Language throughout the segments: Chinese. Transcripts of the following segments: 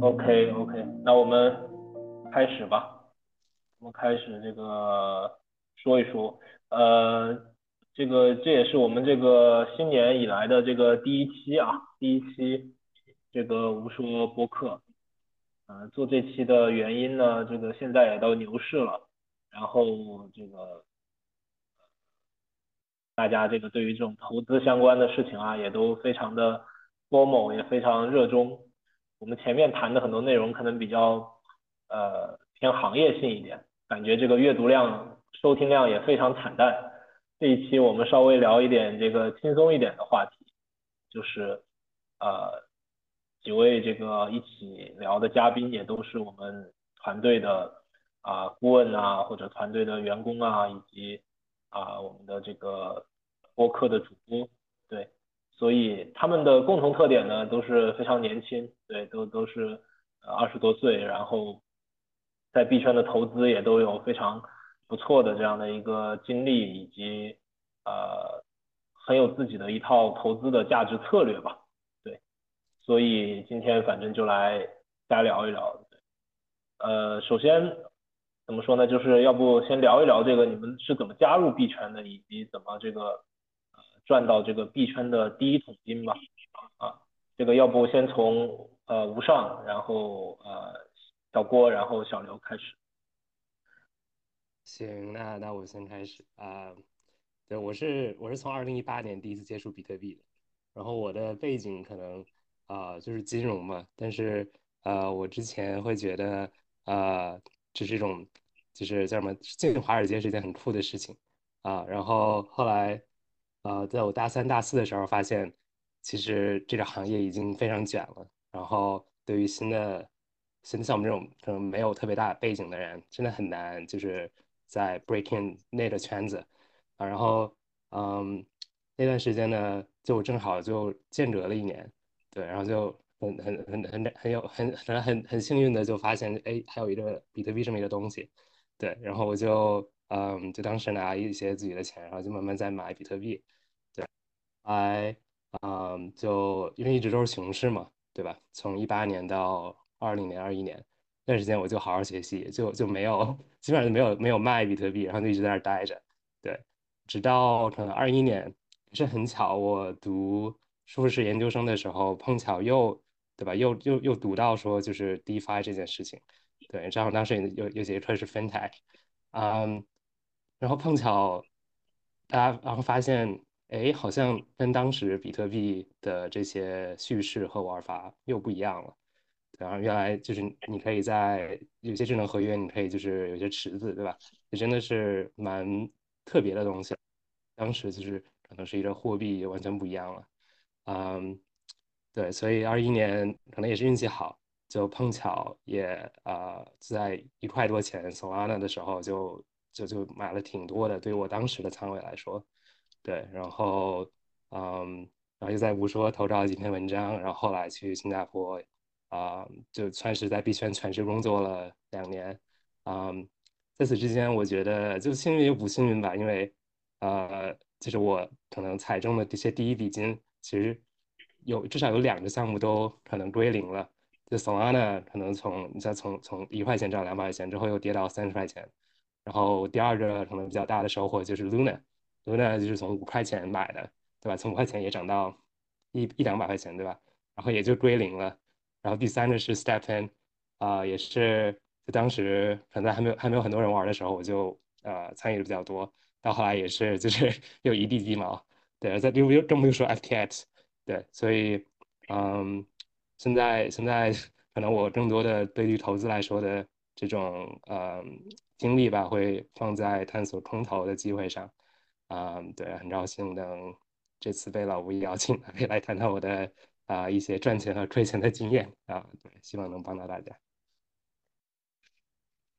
OK OK，那我们开始吧。我们开始这个说一说，呃，这个这也是我们这个新年以来的这个第一期啊，第一期这个无说播客。呃，做这期的原因呢，这个现在也到牛市了，然后这个大家这个对于这种投资相关的事情啊，也都非常的 formal，也非常热衷。我们前面谈的很多内容可能比较呃偏行业性一点，感觉这个阅读量、收听量也非常惨淡。这一期我们稍微聊一点这个轻松一点的话题，就是呃几位这个一起聊的嘉宾也都是我们团队的啊顾问啊或者团队的员工啊以及啊我们的这个播客的主播，对。所以他们的共同特点呢，都是非常年轻，对，都都是呃二十多岁，然后在币圈的投资也都有非常不错的这样的一个经历，以及呃很有自己的一套投资的价值策略吧，对，所以今天反正就来瞎聊一聊，呃，首先怎么说呢，就是要不先聊一聊这个你们是怎么加入币圈的，以及怎么这个呃。赚到这个币圈的第一桶金吧，啊，这个要不先从呃吴尚，然后呃小郭，然后小刘开始。行，那那我先开始啊，对，我是我是从二零一八年第一次接触比特币的，然后我的背景可能啊就是金融嘛，但是呃我之前会觉得啊这是一种就是叫什么进华尔街是一件很酷的事情啊，然后后来。呃，在我大三、大四的时候，发现其实这个行业已经非常卷了。然后，对于新的、新的像我们这种可能没有特别大背景的人，真的很难，就是在 breaking 那个圈子啊。然后，嗯，那段时间呢，就正好就间隔了一年，对，然后就很、很、很、很、很有、很、很、很、很幸运的就发现，哎，还有一个比特币这么一个东西，对，然后我就，嗯，就当时拿一些自己的钱，然后就慢慢在买比特币。对来，嗯，就因为一直都是熊市嘛，对吧？从一八年到二零年、二一年那段时间，我就好好学习，就就没有，基本上就没有没有卖比特币，然后就一直在那儿待着。对，直到可能二一年，是很巧，我读硕士研究生的时候，碰巧又，对吧？又又又读到说就是 DeFi 这件事情，对，正好当时有有节课是 FinTech，嗯，然后碰巧大家然后发现。哎，好像跟当时比特币的这些叙事和玩法又不一样了。对然后原来就是你可以在有些智能合约，你可以就是有些池子，对吧？也真的是蛮特别的东西。当时就是可能是一个货币完全不一样了。嗯，对，所以二一年可能也是运气好，就碰巧也啊在一块多钱 Solana 的时候就就就买了挺多的，对于我当时的仓位来说。对，然后，嗯，然后又在无说投稿了几篇文章，然后后来去新加坡，啊，就算是在币圈全职工作了两年，嗯，在此之间，我觉得就幸运又不幸运吧，因为，呃，就是我可能踩中的这些第一笔金，其实有至少有两个项目都可能归零了，就 Solana 可能从你再从从一块钱涨两百块钱之后又跌到三十块钱，然后第二个可能比较大的收获就是 Luna。Luna 就是从五块钱买的，对吧？从五块钱也涨到一一两百块钱，对吧？然后也就归零了。然后第三个是 Stephen，啊，也是就当时可能还没有还没有很多人玩的时候，我就呃参与的比较多。到后来也是就是 又一地鸡毛，对，再又又更不用说 FTX，对，所以嗯，现在现在可能我更多的对于投资来说的这种呃精力吧，会放在探索空投的机会上。啊，对，很高兴能这次被老吴邀请来来谈谈我的啊一些赚钱和亏钱的经验啊，对，希望能帮到大家。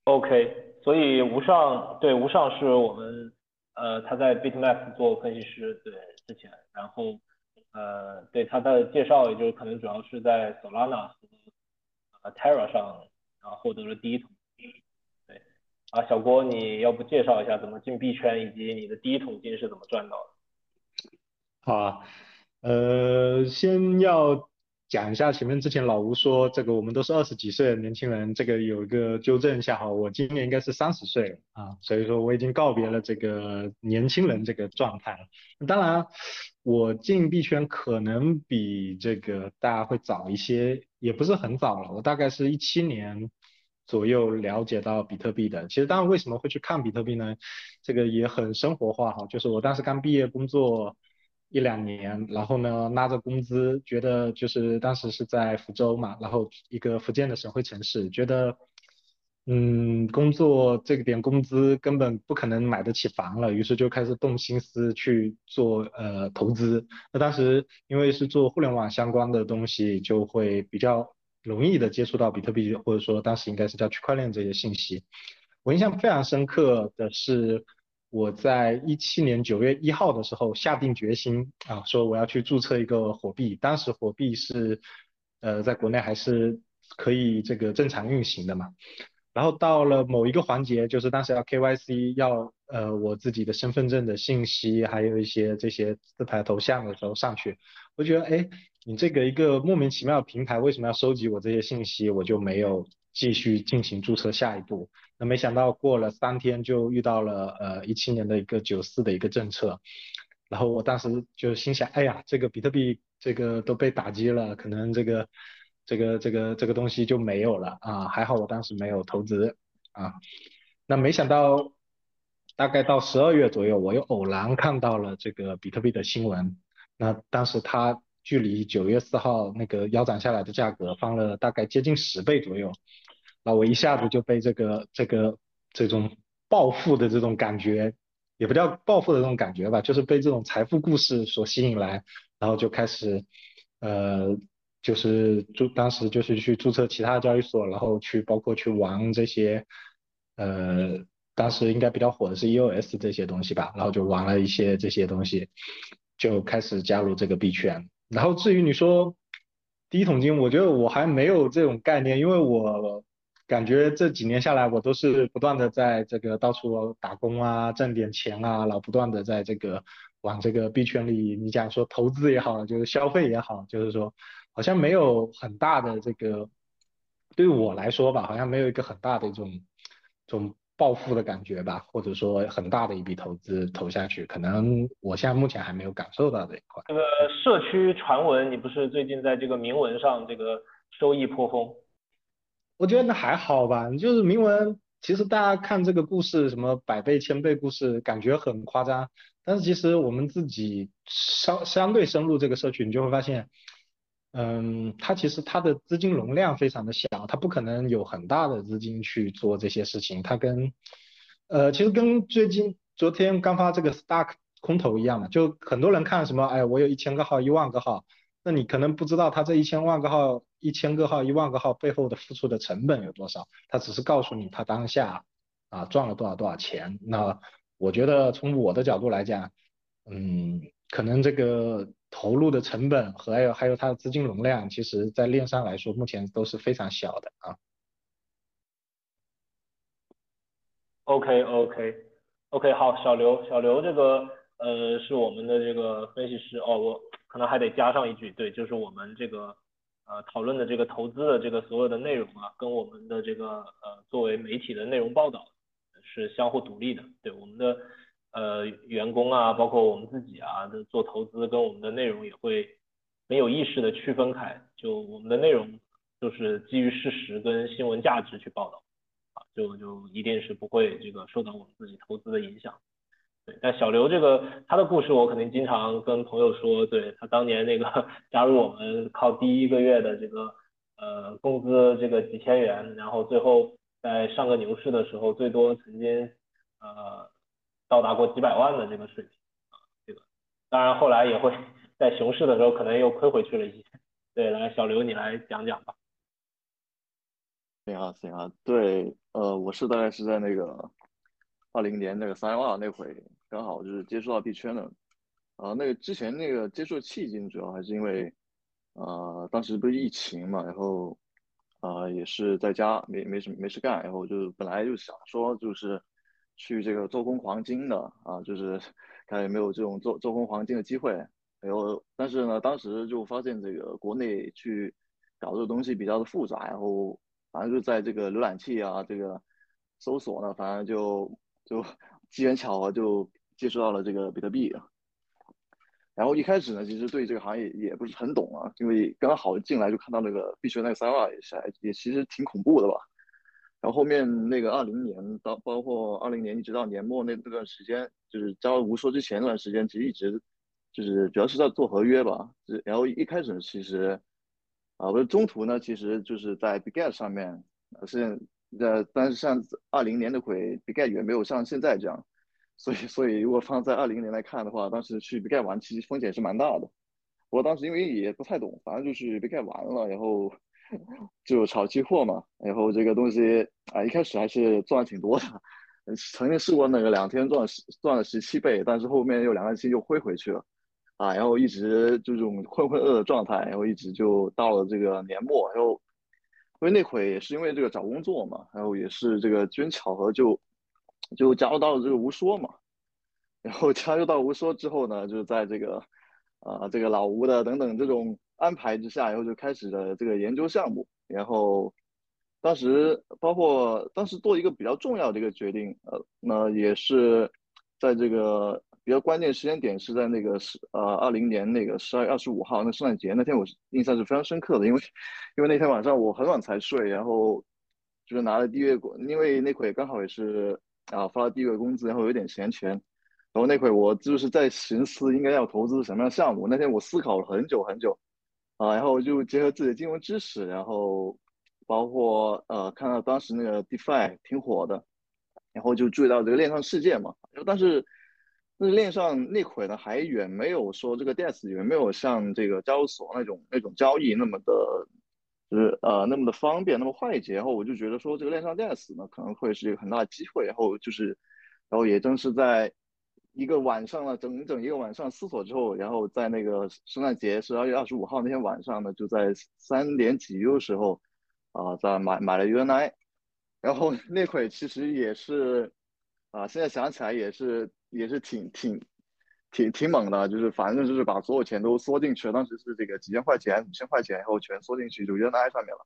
OK，所以吴尚对吴尚是我们呃他在 Bitmap 做分析师对之前，然后呃对他的介绍也就可能主要是在 Solana 和 Terra 上然后获得了第一桶金，对啊，小郭，你要不介绍一下怎么进币圈，以及你的第一桶金是怎么赚到的？好啊，呃，先要。讲一下前面之前老吴说这个我们都是二十几岁的年轻人，这个有一个纠正一下哈，我今年应该是三十岁了啊，所以说我已经告别了这个年轻人这个状态了。当然，我进币圈可能比这个大家会早一些，也不是很早了，我大概是一七年左右了解到比特币的。其实当然为什么会去看比特币呢？这个也很生活化哈，就是我当时刚毕业工作。一两年，然后呢，拿着工资，觉得就是当时是在福州嘛，然后一个福建的省会城市，觉得，嗯，工作这个点工资根本不可能买得起房了，于是就开始动心思去做呃投资。那当时因为是做互联网相关的东西，就会比较容易的接触到比特币，或者说当时应该是叫区块链这些信息。我印象非常深刻的是。我在一七年九月一号的时候下定决心啊，说我要去注册一个火币。当时火币是呃在国内还是可以这个正常运行的嘛。然后到了某一个环节，就是当时要 KYC 要呃我自己的身份证的信息，还有一些这些自拍头像的时候上去，我觉得哎，你这个一个莫名其妙的平台为什么要收集我这些信息？我就没有继续进行注册下一步。那没想到过了三天就遇到了呃一七年的一个九四的一个政策，然后我当时就心想，哎呀，这个比特币这个都被打击了，可能这个这个这个这个东西就没有了啊，还好我当时没有投资啊。那没想到大概到十二月左右，我又偶然看到了这个比特币的新闻，那当时它距离九月四号那个腰斩下来的价格翻了大概接近十倍左右。那我一下子就被这个这个这种暴富的这种感觉，也不叫暴富的这种感觉吧，就是被这种财富故事所吸引来，然后就开始，呃，就是注当时就是去注册其他交易所，然后去包括去玩这些，呃，当时应该比较火的是 EOS 这些东西吧，然后就玩了一些这些东西，就开始加入这个币圈。然后至于你说第一桶金，我觉得我还没有这种概念，因为我。感觉这几年下来，我都是不断的在这个到处打工啊，挣点钱啊，老不断的在这个往这个币圈里，你讲说投资也好，就是消费也好，就是说好像没有很大的这个，对我来说吧，好像没有一个很大的一种这种暴富的感觉吧，或者说很大的一笔投资投下去，可能我现在目前还没有感受到这一块。这个社区传闻，你不是最近在这个铭文上这个收益颇丰？我觉得那还好吧，就是铭文，其实大家看这个故事，什么百倍、千倍故事，感觉很夸张。但是其实我们自己相相对深入这个社区，你就会发现，嗯，它其实它的资金容量非常的小，它不可能有很大的资金去做这些事情。它跟，呃，其实跟最近昨天刚发这个 Stack 空投一样嘛，就很多人看什么，哎，我有一千个号、一万个号，那你可能不知道他这一千万个号。一千个号、一万个号背后的付出的成本有多少？他只是告诉你他当下啊赚了多少多少钱。那我觉得从我的角度来讲，嗯，可能这个投入的成本和还有还有它的资金容量，其实在链上来说目前都是非常小的啊。OK OK OK 好，小刘小刘这个呃是我们的这个分析师哦，我可能还得加上一句，对，就是我们这个。呃，讨论的这个投资的这个所有的内容啊，跟我们的这个呃作为媒体的内容报道是相互独立的。对我们的呃员工啊，包括我们自己啊做投资，跟我们的内容也会很有意识的区分开。就我们的内容就是基于事实跟新闻价值去报道，啊，就就一定是不会这个受到我们自己投资的影响。对，但小刘这个他的故事，我肯定经常跟朋友说。对他当年那个加入我们，靠第一个月的这个呃工资这个几千元，然后最后在上个牛市的时候，最多曾经呃到达过几百万的这个水平啊。这个当然后来也会在熊市的时候可能又亏回去了一些。对，来小刘你来讲讲吧。行啊行啊，对，呃，我是大概是在那个二零年那个三幺二那会。刚好就是接触到币圈了，啊，那个之前那个接触契机主要还是因为，呃，当时不是疫情嘛，然后，呃，也是在家没没什么没事干，然后就本来就想说就是去这个做空黄金的啊，就是看有没有这种做做空黄金的机会。然后但是呢，当时就发现这个国内去搞这个东西比较的复杂，然后反正就在这个浏览器啊这个搜索呢，反正就就机缘巧合就接触到了这个比特币啊。然后一开始呢，其实对这个行业也不是很懂啊，因为刚好进来就看到那个币圈那个三二也是也其实挺恐怖的吧。然后后面那个二零年到包括二零年一直到年末那那段时间，就是加入无说之前那段时间，其实一直就是主要是在做合约吧。然后一开始其实啊，不是中途呢，其实就是在 Bitget 上面，是呃，但是像二零年那会 Bitget 也没有像现在这样。所以，所以如果放在二零年来看的话，当时去 b 盖玩其实风险是蛮大的。我当时因为也不太懂，反正就是 b 盖玩了，然后就炒期货嘛。然后这个东西啊，一开始还是赚挺多的，曾经试过那个两天赚十赚了十七倍，但是后面又两个星期又亏回去了啊。然后一直就这种浑浑噩的状态，然后一直就到了这个年末，然后因为那会也是因为这个找工作嘛，然后也是这个机缘巧合就。就加入到了这个无说嘛，然后加入到无说之后呢，就是在这个，啊，这个老吴的等等这种安排之下，然后就开始了这个研究项目。然后当时包括当时做一个比较重要的一个决定，呃，那也是在这个比较关键时间点，是在那个十呃二零年那个十二月二十五号那圣诞节那天，我是印象是非常深刻的，因为因为那天晚上我很晚才睡，然后就是拿了第一月果，因为那会刚好也是。啊，发了第一个工资，然后有点闲钱，然后那会我就是在寻思应该要投资什么样的项目。那天我思考了很久很久，啊，然后就结合自己的金融知识，然后包括呃看到当时那个 DeFi 挺火的，然后就注意到这个链上世界嘛。但是那链上那会呢还远没有说这个 DEX 远没有像这个交易所那种那种交易那么的。就是呃那么的方便，那么快捷，然后我就觉得说这个链上电死呢可能会是一个很大的机会，然后就是，然后也正是在一个晚上了，整整一个晚上思索之后，然后在那个圣诞节十二月二十五号那天晚上呢，就在三点几的时候，啊，在买买了 UNI，然后 那会其实也是，啊，现在想起来也是也是挺挺。挺挺猛的，就是反正就是把所有钱都缩进去了。当时是这个几千块钱、五千块钱，然后全缩进去就扔在上面了。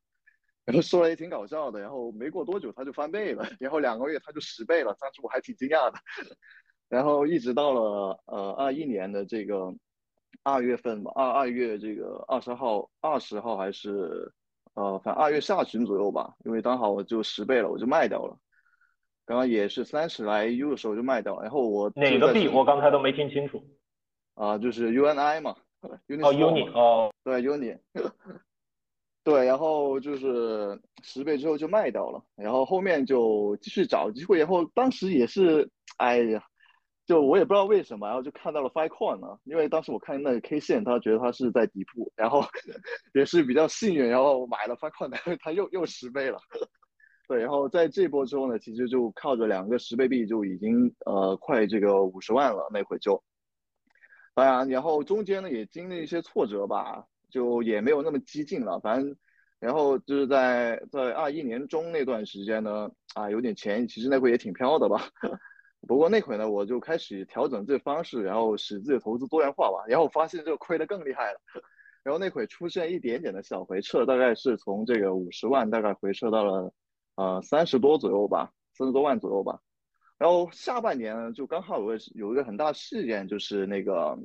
然后说来也挺搞笑的，然后没过多久它就翻倍了，然后两个月它就十倍了。当时我还挺惊讶的。然后一直到了呃二一年的这个二月份吧，二二月这个二十号、二十号还是呃反正二月下旬左右吧，因为刚好我就十倍了，我就卖掉了。刚刚也是三十来 U 的时候就卖掉，然后我哪个币我刚才都没听清楚啊，就是 UNI 嘛哦 Uni 哦，对 Uni，对，然后就是十倍之后就卖掉了，然后后面就继续找机会，然后当时也是哎呀，就我也不知道为什么，然后就看到了 Filecoin 呢，因为当时我看那个 K 线，他觉得它是在底部，然后 也是比较幸运，然后买了 Filecoin，它又又十倍了。对，然后在这波之后呢，其实就靠着两个十倍币就已经呃快这个五十万了，那会就，当然，然后中间呢也经历一些挫折吧，就也没有那么激进了，反正，然后就是在在二一年中那段时间呢，啊有点钱，其实那会也挺飘的吧，不过那会呢我就开始调整这方式，然后使自己的投资多元化吧，然后发现就亏的更厉害了，然后那会出现一点点的小回撤，大概是从这个五十万大概回撤到了。呃，三十多左右吧，三十多万左右吧。然后下半年就刚好有个有一个很大事件，就是那个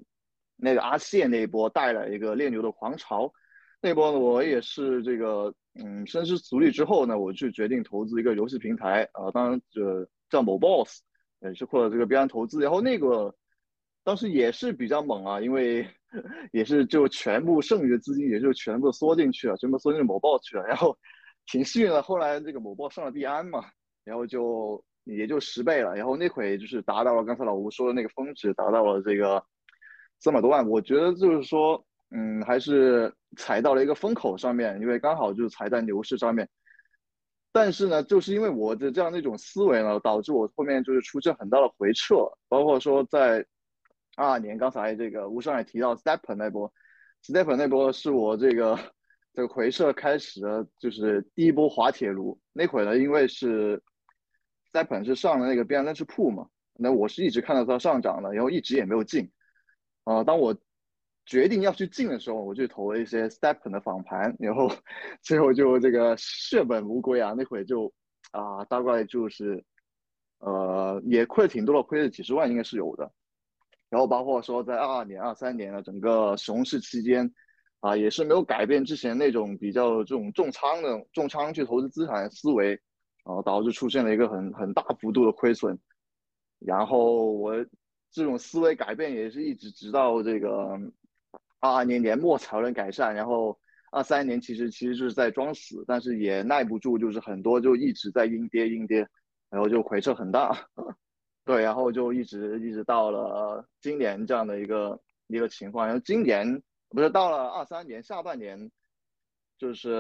那个阿谢那一波带来一个炼牛的狂潮。那波呢，我也是这个嗯深思熟虑之后呢，我就决定投资一个游戏平台啊，当然这叫某 boss，也是或者这个边岸投资。然后那个当时也是比较猛啊，因为 也是就全部剩余的资金也就全部缩进去了，全部缩进某 boss 去了，然后。挺幸运的，后来这个某波上了币安嘛，然后就也就十倍了，然后那会就是达到了刚才老吴说的那个峰值，达到了这个三百多万。我觉得就是说，嗯，还是踩到了一个风口上面，因为刚好就是踩在牛市上面。但是呢，就是因为我的这样的一种思维呢，导致我后面就是出现很大的回撤，包括说在二二年，刚才这个吴上也提到 Step 那波，Step 那波是我这个。这个回撤开始了，就是第一波滑铁卢。那会儿呢，因为是 step 是上了那个 b a l a n c e pool 嘛，那我是一直看到它上涨的，然后一直也没有进。啊，当我决定要去进的时候，我就投了一些 step 的仿盘，然后最后就这个血本无归啊！那会就啊，大概就是呃，也亏了挺多的，亏了几十万应该是有的。然后包括说在二二年、二三年的整个熊市期间。啊，也是没有改变之前那种比较这种重仓的重仓去投资资产的思维，然后导致出现了一个很很大幅度的亏损。然后我这种思维改变也是一直直到这个二二年年末才能改善。然后二三年其实其实就是在装死，但是也耐不住，就是很多就一直在阴跌阴跌，然后就回撤很大。对，然后就一直一直到了今年这样的一个一个情况。然后今年。不是到了二三年下半年，就是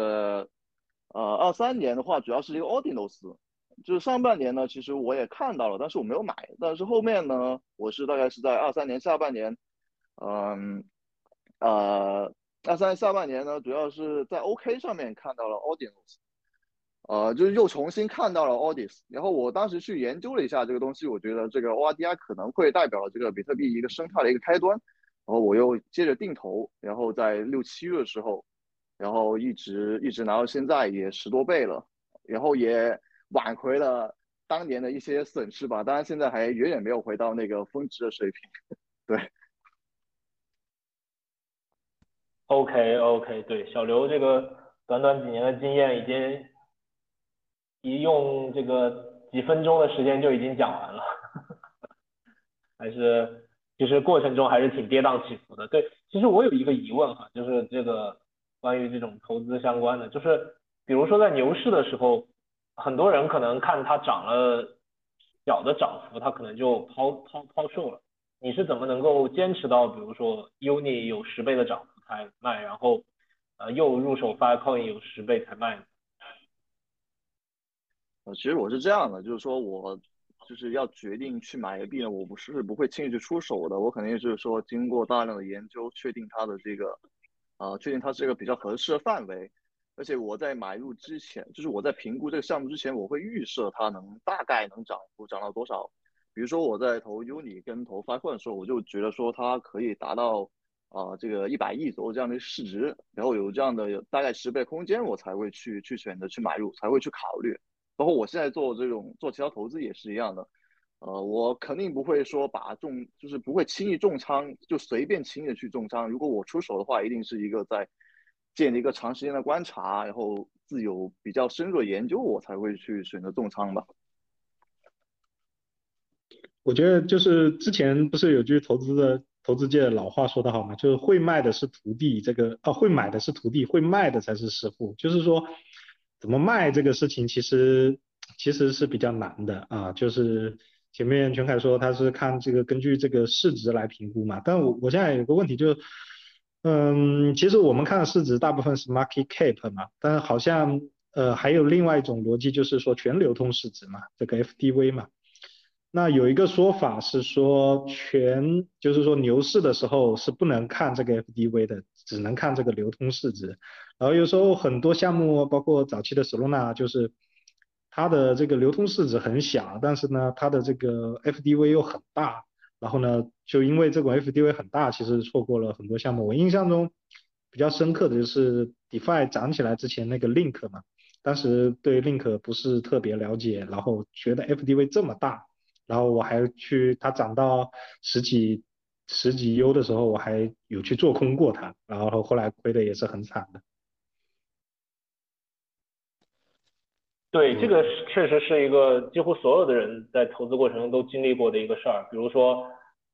呃二三年的话，主要是一个 Audience，就是上半年呢，其实我也看到了，但是我没有买。但是后面呢，我是大概是在二三年下半年，嗯呃二三下半年呢，主要是在 OK 上面看到了 Audience，呃就是又重新看到了 Ordis。然后我当时去研究了一下这个东西，我觉得这个 ORDI 可能会代表了这个比特币一个生态的一个开端。然后我又接着定投，然后在六七月的时候，然后一直一直拿到现在也十多倍了，然后也挽回了当年的一些损失吧。当然现在还远远没有回到那个峰值的水平。对。OK OK，对小刘这个短短几年的经验，已经一用这个几分钟的时间就已经讲完了，还是。其实过程中还是挺跌宕起伏的。对，其实我有一个疑问哈，就是这个关于这种投资相关的，就是比如说在牛市的时候，很多人可能看它涨了小的涨幅，他可能就抛抛抛售了。你是怎么能够坚持到，比如说 Uni 有十倍的涨幅才卖，然后呃又入手 Filecoin 有十倍才卖呢？呃，其实我是这样的，就是说我。就是要决定去买一个币呢，我不是不会轻易去出手的，我肯定是说经过大量的研究，确定它的这个，呃，确定它是一个比较合适的范围，而且我在买入之前，就是我在评估这个项目之前，我会预设它能大概能涨幅涨到多少。比如说我在投 Uni 跟投 FICO 的时候，我就觉得说它可以达到啊这个一百亿左右这样的市值，然后有这样的大概十倍空间，我才会去去选择去买入，才会去考虑。包括我现在做这种做其他投资也是一样的，呃，我肯定不会说把重，就是不会轻易重仓，就随便轻易的去重仓。如果我出手的话，一定是一个在建立一个长时间的观察，然后自有比较深入的研究，我才会去选择重仓吧。我觉得就是之前不是有句投资的投资界的老话说得好吗？就是会卖的是徒弟，这个啊会买的是徒弟，会卖的才是师傅。就是说。怎么卖这个事情其实其实是比较难的啊，就是前面全凯说他是看这个根据这个市值来评估嘛，但我我现在有个问题就是，嗯，其实我们看的市值大部分是 market cap 嘛，但是好像呃还有另外一种逻辑就是说全流通市值嘛，这个 FDV 嘛，那有一个说法是说全就是说牛市的时候是不能看这个 FDV 的，只能看这个流通市值。然后有时候很多项目，包括早期的 Solana，就是它的这个流通市值很小，但是呢，它的这个 FDV 又很大。然后呢，就因为这种 FDV 很大，其实错过了很多项目。我印象中比较深刻的就是 DeFi 涨起来之前那个 Link 嘛，当时对 Link 不是特别了解，然后觉得 FDV 这么大，然后我还去它涨到十几十几 U 的时候，我还有去做空过它，然后后来亏的也是很惨的。对，这个确实是一个几乎所有的人在投资过程中都经历过的一个事儿。比如说，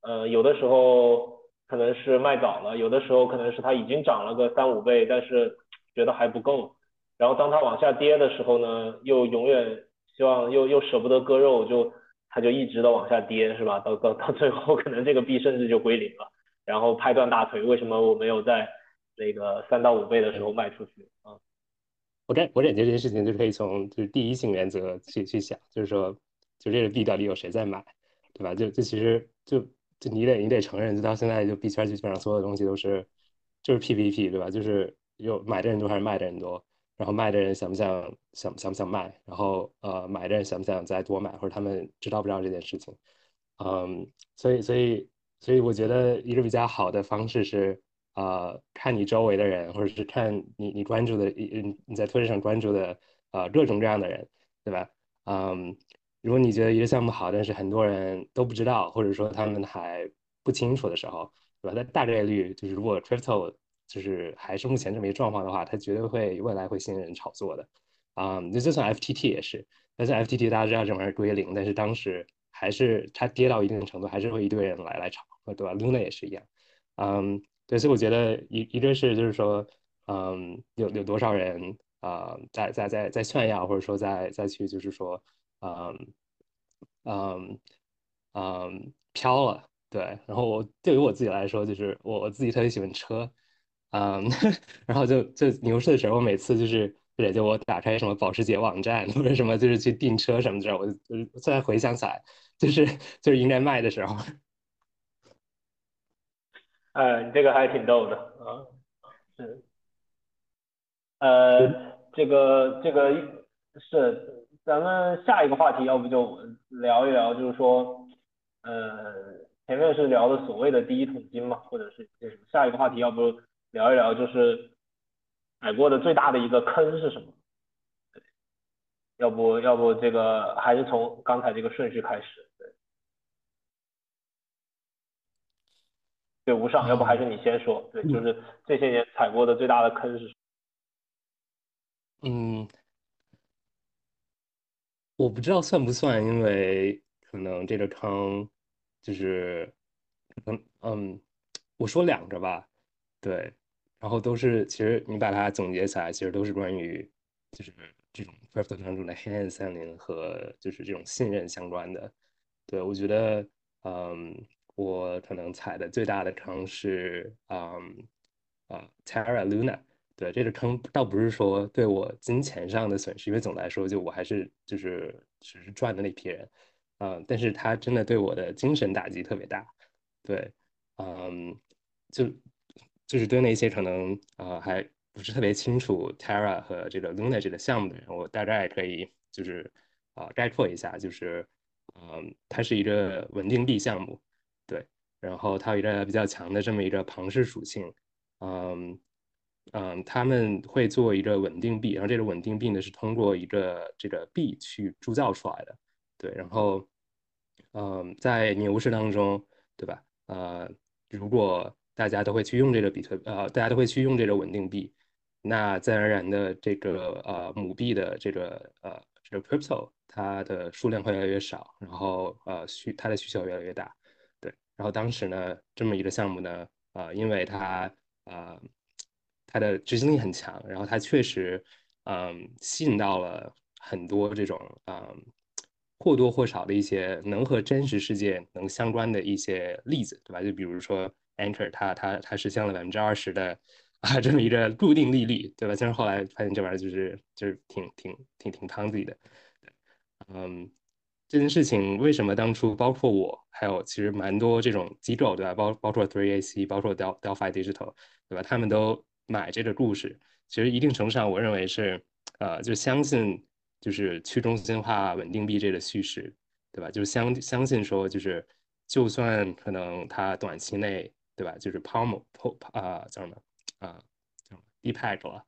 呃，有的时候可能是卖早了，有的时候可能是它已经涨了个三五倍，但是觉得还不够。然后当它往下跌的时候呢，又永远希望又又舍不得割肉，就它就一直的往下跌，是吧？到到到最后，可能这个币甚至就归零了，然后拍断大腿。为什么我没有在那个三到五倍的时候卖出去啊？我感我感觉这件事情就可以从就是第一性原则去去想，就是说，就这个币到底有谁在买，对吧？就就其实就就你得你得承认，就到现在就币圈基本上所有的东西都是就是 PVP，对吧？就是有买的人多还是卖的人多，然后卖的人想不想想想不想卖，然后呃买的人想不想再多买，或者他们知道不知道这件事情，嗯，所以所以所以我觉得一个比较好的方式是。呃，看你周围的人，或者是看你你关注的，你你在推特上关注的，呃，各种各样的人，对吧？嗯，如果你觉得一个项目好，但是很多人都不知道，或者说他们还不清楚的时候，对吧？那大概率就是，如果 crypto 就是还是目前这么一个状况的话，它绝对会未来会吸引人炒作的。啊，就就算 FTT 也是，但是 FTT 大家知道这玩意儿归零，但是当时还是它跌到一定程度，还是会一堆人来来炒，对吧？Luna 也是一样，嗯。对，所以我觉得一一个是就是说，嗯，有有多少人啊，在在在在炫耀，或者说在再去就是说，嗯嗯嗯飘了，对。然后我对于我自己来说，就是我我自己特别喜欢车，嗯，然后就就牛市的时候，我每次就是对，就我打开什么保时捷网站或者什么，就是去订车什么的，我就现在回想起来，就是就是应该卖的时候。哎，你这个还挺逗的啊，是，呃，这个这个是咱们下一个话题，要不就聊一聊，就是说，呃，前面是聊的所谓的第一桶金嘛，或者是下一个话题，要不聊一聊，就是踩过的最大的一个坑是什么？要不要不这个还是从刚才这个顺序开始？对，对无上，要不还是你先说。对，就是这些年踩过的最大的坑是？嗯，我不知道算不算，因为可能这个坑就是，嗯嗯，我说两个吧，对，然后都是其实你把它总结起来，其实都是关于就是这种 crypto 当中的黑暗森林和就是这种信任相关的。对我觉得，嗯。我可能踩的最大的坑是，嗯，啊，Terra Luna，对，这个坑倒不是说对我金钱上的损失，因为总的来说，就我还是就是只是赚的那批人，嗯，但是它真的对我的精神打击特别大，对，嗯，就就是对那些可能啊还不是特别清楚 Terra 和这个 Luna 这个项目的人，我大概可以就是啊概括一下，就是嗯，它是一个稳定币项目。对，然后它有一个比较强的这么一个庞氏属性，嗯嗯，他们会做一个稳定币，然后这个稳定币呢是通过一个这个币去铸造出来的，对，然后嗯，在牛市当中，对吧？呃，如果大家都会去用这个比特，呃，大家都会去用这个稳定币，那自然而然的这个呃母币的这个呃这个 crypto 它的数量会越来越少，然后呃需它的需求越来越大。对然后当时呢，这么一个项目呢，呃，因为它呃它的执行力很强，然后它确实嗯吸引到了很多这种嗯或多或少的一些能和真实世界能相关的一些例子，对吧？就比如说 Anchor，它它它实现了百分之二十的啊这么一个固定利率，对吧？但是后来发现这玩意儿就是就是挺挺挺挺汤自己的，嗯。这件事情为什么当初包括我，还有其实蛮多这种机构，对吧？包包括 Three AC，包括 Del Delphi Digital，对吧？他们都买这个故事。其实一定程度上，我认为是，呃，就相信就是去中心化稳定币这个叙事，对吧？就是相相信说，就是就算可能它短期内，对吧？就是 Palm Pop 啊，叫什么啊？叫 Deepak 了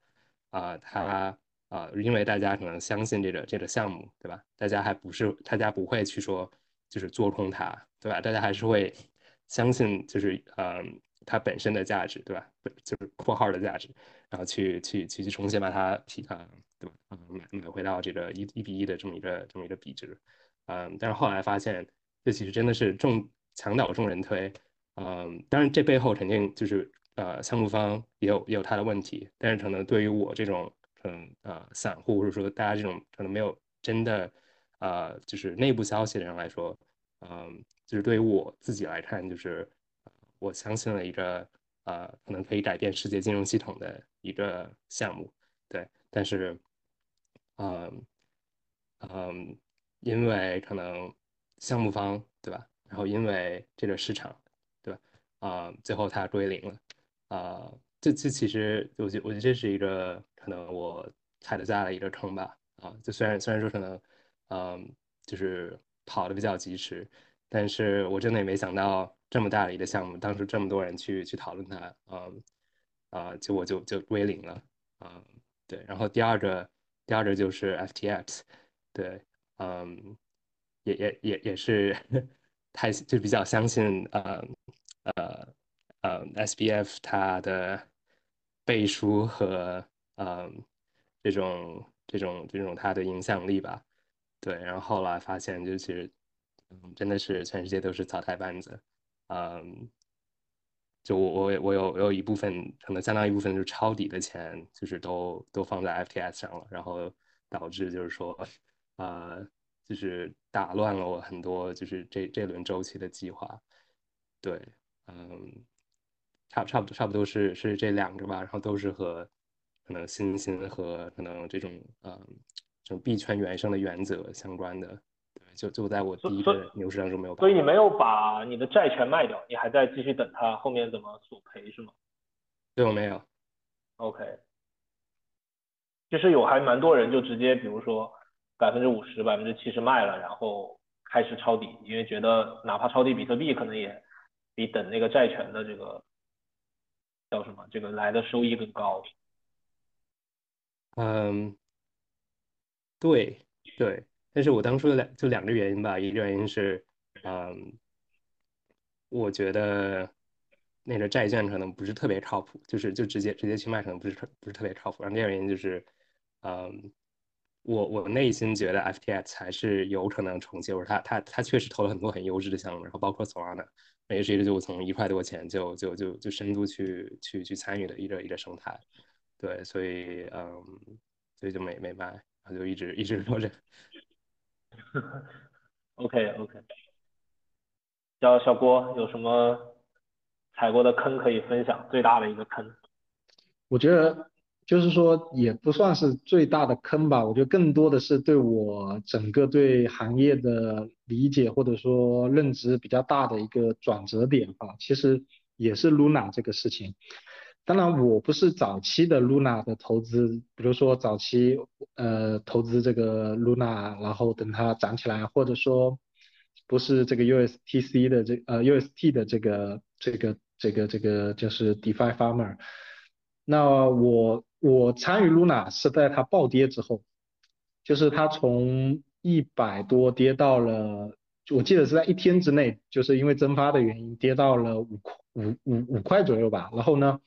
啊，他。啊，因为大家可能相信这个这个项目，对吧？大家还不是，大家不会去说就是做空它，对吧？大家还是会相信，就是呃它本身的价值，对吧？就是括号的价值，然后去去去去重新把它提啊，对吧？嗯，买买回到这个一一比一的这么一个这么一个比值，嗯，但是后来发现，这其实真的是众墙倒众人推，嗯，当然这背后肯定就是呃项目方也有也有他的问题，但是可能对于我这种。嗯呃，散户或者说大家这种可能没有真的呃，就是内部消息的人来说，嗯，就是对于我自己来看，就是我相信了一个呃，可能可以改变世界金融系统的一个项目，对。但是，嗯嗯，因为可能项目方对吧？然后因为这个市场啊，最后它归零了，啊，这这其实我觉我觉得这是一个可能我踩得下的一个坑吧。啊，就虽然虽然说可能，嗯，就是跑的比较及时，但是我真的也没想到这么大的一个项目，当时这么多人去去讨论它，嗯，啊，就我就就归零了，啊，对。然后第二个第二个就是 FTX，对，嗯，也也也也是 太就比较相信，呃呃呃 SBF 它的背书和嗯这种。这种这种他的影响力吧，对，然后后来发现就其实，嗯，真的是全世界都是草台班子，嗯，就我我我有我有一部分可能相当一部分就是抄底的钱，就是都都放在 FTS 上了，然后导致就是说，呃，就是打乱了我很多就是这这轮周期的计划，对，嗯，差差不多差不多是是这两个吧，然后都是和。可能新兴和可能这种嗯这种币圈原生的原则相关的，对，就就在我第一个牛市当中没有。所以你没有把你的债权卖掉，你还在继续等它后面怎么索赔是吗？对，我没有。OK。其实有还蛮多人就直接比如说百分之五十、百分之七十卖了，然后开始抄底，因为觉得哪怕抄底比特币，可能也比等那个债权的这个叫什么这个来的收益更高。嗯，对对，但是我当初有两就两个原因吧，一个原因是，嗯，我觉得那个债券可能不是特别靠谱，就是就直接直接去卖可能不是特不是特别靠谱。然后第二原因就是，嗯，我我内心觉得 FTX 还是有可能重启，或者他他他确实投了很多很优质的项目，然后包括 Solana，也是一个就从一块多钱就就就就深度去去去参与的一个一个生态。对，所以嗯，所以就没没卖，然后就一直一直做着。OK OK，小小郭有什么踩过的坑可以分享？最大的一个坑？我觉得就是说也不算是最大的坑吧，我觉得更多的是对我整个对行业的理解或者说认知比较大的一个转折点吧。其实也是 Luna 这个事情。当然，我不是早期的 Luna 的投资，比如说早期呃投资这个 Luna，然后等它涨起来，或者说不是这个 USTC 的这呃 UST 的这个这个这个这个就是 DeFi Farmer。那我我参与 Luna 是在它暴跌之后，就是它从一百多跌到了，我记得是在一天之内，就是因为蒸发的原因跌到了五块五五五块左右吧，然后呢。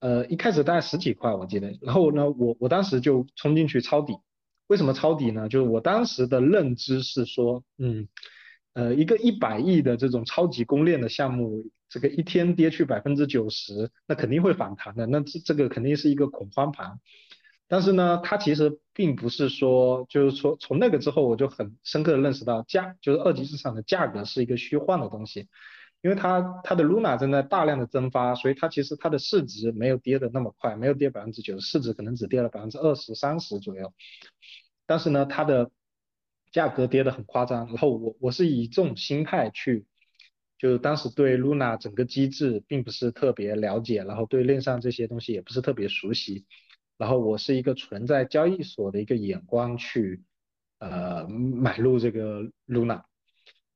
呃，一开始大概十几块我记得，然后呢，我我当时就冲进去抄底。为什么抄底呢？就是我当时的认知是说，嗯，呃，一个一百亿的这种超级公链的项目，这个一天跌去百分之九十，那肯定会反弹的，那这这个肯定是一个恐慌盘。但是呢，它其实并不是说，就是说从那个之后，我就很深刻的认识到价，就是二级市场的价格是一个虚幻的东西。因为它它的 Luna 正在大量的蒸发，所以它其实它的市值没有跌的那么快，没有跌百分之九十，市值可能只跌了百分之二十三十左右。但是呢，它的价格跌得很夸张。然后我我是以这种心态去，就是当时对 Luna 整个机制并不是特别了解，然后对链上这些东西也不是特别熟悉。然后我是一个存在交易所的一个眼光去，呃，买入这个 Luna。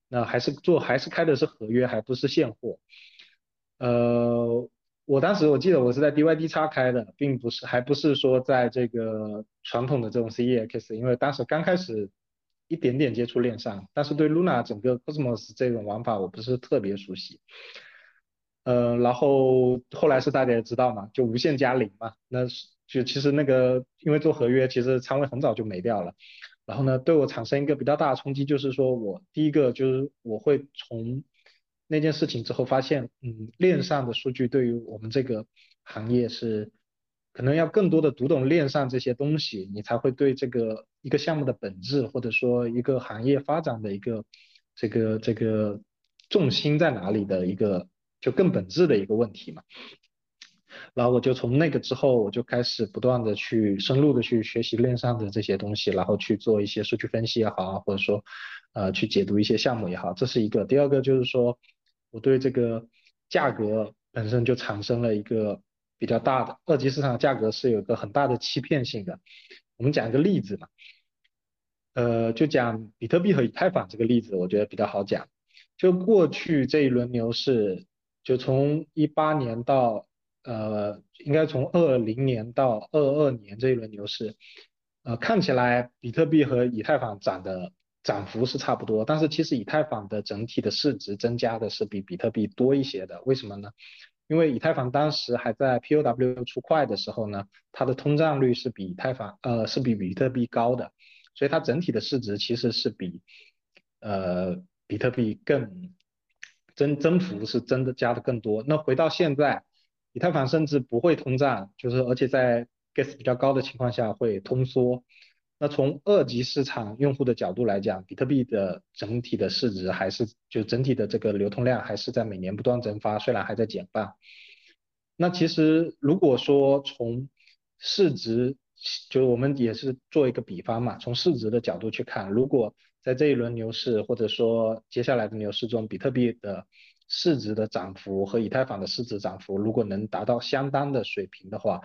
那还是做还是开的是合约，还不是现货。呃，我当时我记得我是在 DYD 叉开的，并不是还不是说在这个传统的这种 CEX，因为当时刚开始一点点接触链上，但是对 Luna 整个 Cosmos 这种玩法我不是特别熟悉。呃，然后后来是大家也知道嘛，就无限加零嘛，那就其实那个因为做合约，其实仓位很早就没掉了。然后呢，对我产生一个比较大的冲击，就是说我第一个就是我会从那件事情之后发现，嗯，链上的数据对于我们这个行业是可能要更多的读懂链上这些东西，你才会对这个一个项目的本质，或者说一个行业发展的一个这个这个重心在哪里的一个就更本质的一个问题嘛。然后我就从那个之后，我就开始不断的去深入的去学习链上的这些东西，然后去做一些数据分析也好啊，或者说呃去解读一些项目也好，这是一个。第二个就是说，我对这个价格本身就产生了一个比较大的，二级市场价格是有个很大的欺骗性的。我们讲一个例子嘛，呃，就讲比特币和以太坊这个例子，我觉得比较好讲。就过去这一轮牛市，就从一八年到呃，应该从二零年到二二年这一轮牛市，呃，看起来比特币和以太坊涨的涨幅是差不多，但是其实以太坊的整体的市值增加的是比比特币多一些的。为什么呢？因为以太坊当时还在 POW 出块的时候呢，它的通胀率是比以太坊呃是比比特币高的，所以它整体的市值其实是比呃比特币更增增幅是真的加的更多。那回到现在，以太坊甚至不会通胀，就是而且在 gas 比较高的情况下会通缩。那从二级市场用户的角度来讲，比特币的整体的市值还是就整体的这个流通量还是在每年不断增发，虽然还在减半。那其实如果说从市值，就我们也是做一个比方嘛，从市值的角度去看，如果在这一轮牛市或者说接下来的牛市中，比特币的市值的涨幅和以太坊的市值涨幅如果能达到相当的水平的话，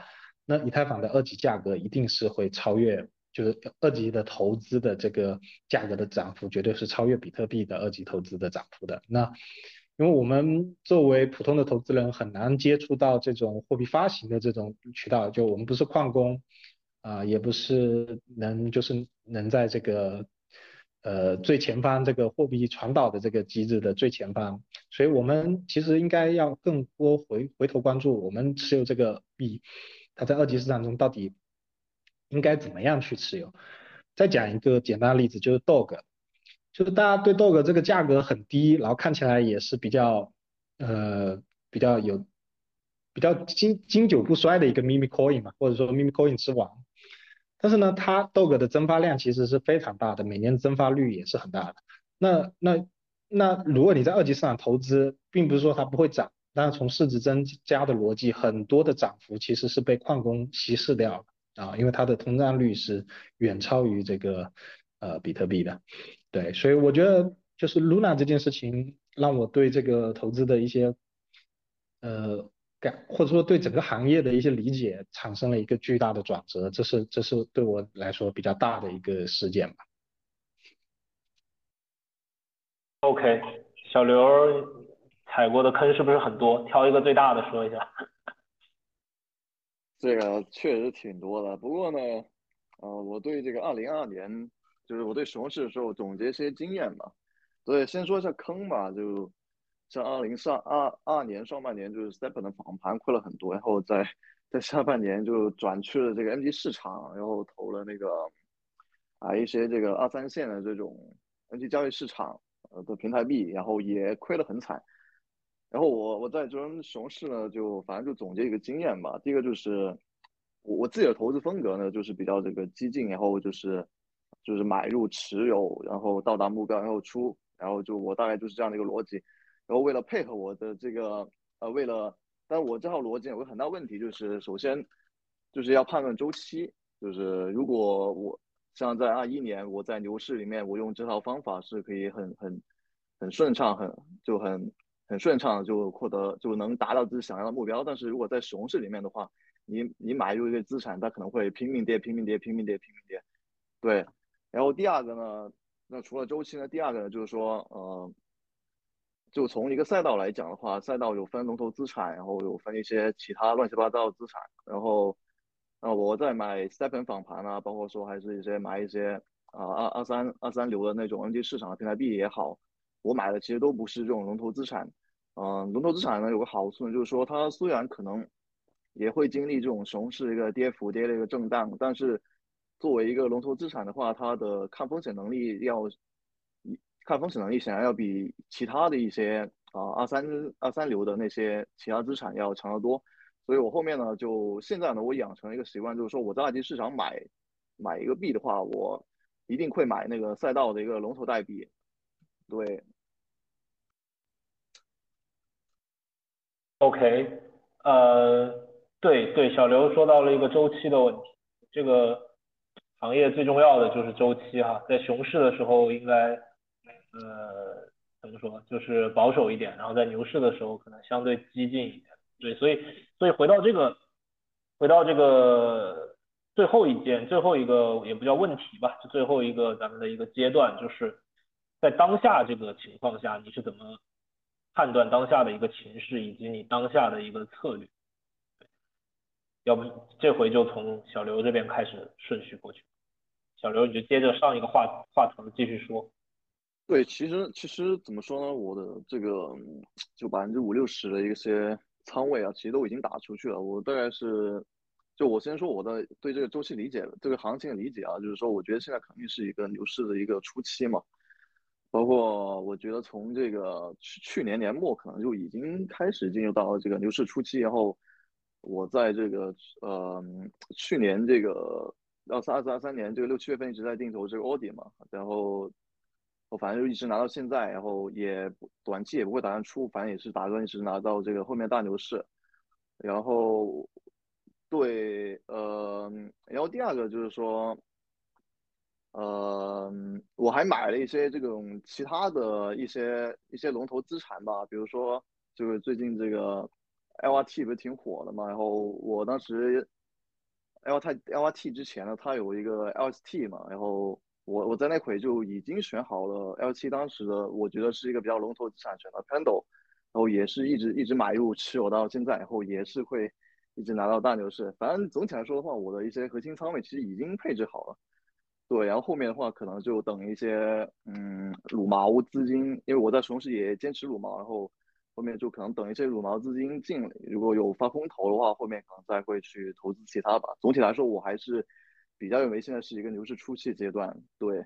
那以太坊的二级价格一定是会超越。就是二级的投资的这个价格的涨幅，绝对是超越比特币的二级投资的涨幅的。那因为我们作为普通的投资人，很难接触到这种货币发行的这种渠道，就我们不是矿工啊，也不是能就是能在这个呃最前方这个货币传导的这个机制的最前方，所以我们其实应该要更多回回头关注我们持有这个币，它在二级市场中到底。应该怎么样去持有？再讲一个简单的例子，就是 Dog，就是大家对 Dog 这个价格很低，然后看起来也是比较呃比较有比较经经久不衰的一个 Mimi Coin 嘛，或者说 Mimi Coin 之王。但是呢，它 Dog 的增发量其实是非常大的，每年增发率也是很大的。那那那如果你在二级市场投资，并不是说它不会涨，但是从市值增加的逻辑，很多的涨幅其实是被矿工稀释掉了。啊，因为它的通胀率是远超于这个呃比特币的，对，所以我觉得就是 Luna 这件事情让我对这个投资的一些呃感，或者说对整个行业的一些理解产生了一个巨大的转折，这是这是对我来说比较大的一个事件吧。OK，小刘踩过的坑是不是很多？挑一个最大的说一下。这个确实挺多的，不过呢，呃，我对这个二零二二年，就是我对熊市的时候总结一些经验吧。对，先说一下坑吧，就像二零上二二年上半年，就是 Stepn 的访盘亏了很多，然后在在下半年就转去了这个 NG 市场，然后投了那个啊一些这个二三线的这种 NG 交易市场呃的平台币，然后也亏得很惨。然后我我在这熊市呢，就反正就总结一个经验吧。第一个就是我我自己的投资风格呢，就是比较这个激进，然后就是就是买入持有，然后到达目标然后出，然后就我大概就是这样的一个逻辑。然后为了配合我的这个呃，为了，但我这套逻辑有个很大问题，就是首先就是要判断周期，就是如果我像在二一年我在牛市里面，我用这套方法是可以很很很顺畅，很就很。很顺畅就获得就能达到自己想要的目标，但是如果在熊市里面的话，你你买入一个资产，它可能会拼命跌、拼命跌、拼命跌、拼命跌。对，然后第二个呢，那除了周期呢，第二个呢就是说，呃，就从一个赛道来讲的话，赛道有分龙头资产，然后有分一些其他乱七八糟的资产，然后，呃，我在买 Stephen 访盘啊，包括说还是一些买一些啊二二三二三流的那种 NG 市场的平台币也好。我买的其实都不是这种龙头资产，嗯，龙头资产呢有个好处呢，就是说它虽然可能也会经历这种熊市一个跌幅跌的一个震荡，但是作为一个龙头资产的话，它的抗风险能力要，抗风险能力显然要比其他的一些啊二三二三流的那些其他资产要强得多，所以我后面呢就现在呢我养成了一个习惯，就是说我在二级市场买买一个币的话，我一定会买那个赛道的一个龙头代币。对，OK，呃，对对，小刘说到了一个周期的问题，这个行业最重要的就是周期哈，在熊市的时候应该呃怎么说，就是保守一点，然后在牛市的时候可能相对激进一点，对，所以所以回到这个回到这个最后一件，最后一个也不叫问题吧，就最后一个咱们的一个阶段，就是在当下这个情况下，你是怎么判断当下的一个情势，以及你当下的一个策略？要不这回就从小刘这边开始顺序过去。小刘，你就接着上一个话话头继续说。对，其实其实怎么说呢，我的这个就百分之五六十的一些仓位啊，其实都已经打出去了。我大概是，就我先说我的对这个周期理解，这个行情的理解啊，就是说，我觉得现在肯定是一个牛市的一个初期嘛。包括我觉得从这个去去年年末可能就已经开始进入到了这个牛市初期，然后我在这个呃去年这个二三二三二三年这个六七月份一直在定投这个 Audi 嘛，然后。我反正就一直拿到现在，然后也短期也不会打算出，反正也是打算一直拿到这个后面大牛市。然后，对，呃，然后第二个就是说，呃，我还买了一些这种其他的一些一些龙头资产吧，比如说就是最近这个 LRT 不是挺火的嘛，然后我当时 L T L R T 之前呢，它有一个 LST 嘛，然后。我我在那会就已经选好了 L 七，当时的我觉得是一个比较龙头资产，选了 Pendle，然后也是一直一直买入持有到现在，然后也是会一直拿到大牛市。反正总体来说的话，我的一些核心仓位其实已经配置好了。对，然后后面的话可能就等一些嗯撸毛资金，因为我在熊市也坚持撸毛，然后后面就可能等一些撸毛资金进来，如果有发空投的话，后面可能再会去投资其他吧。总体来说，我还是。比较认为现在是一个牛市初期阶段，对。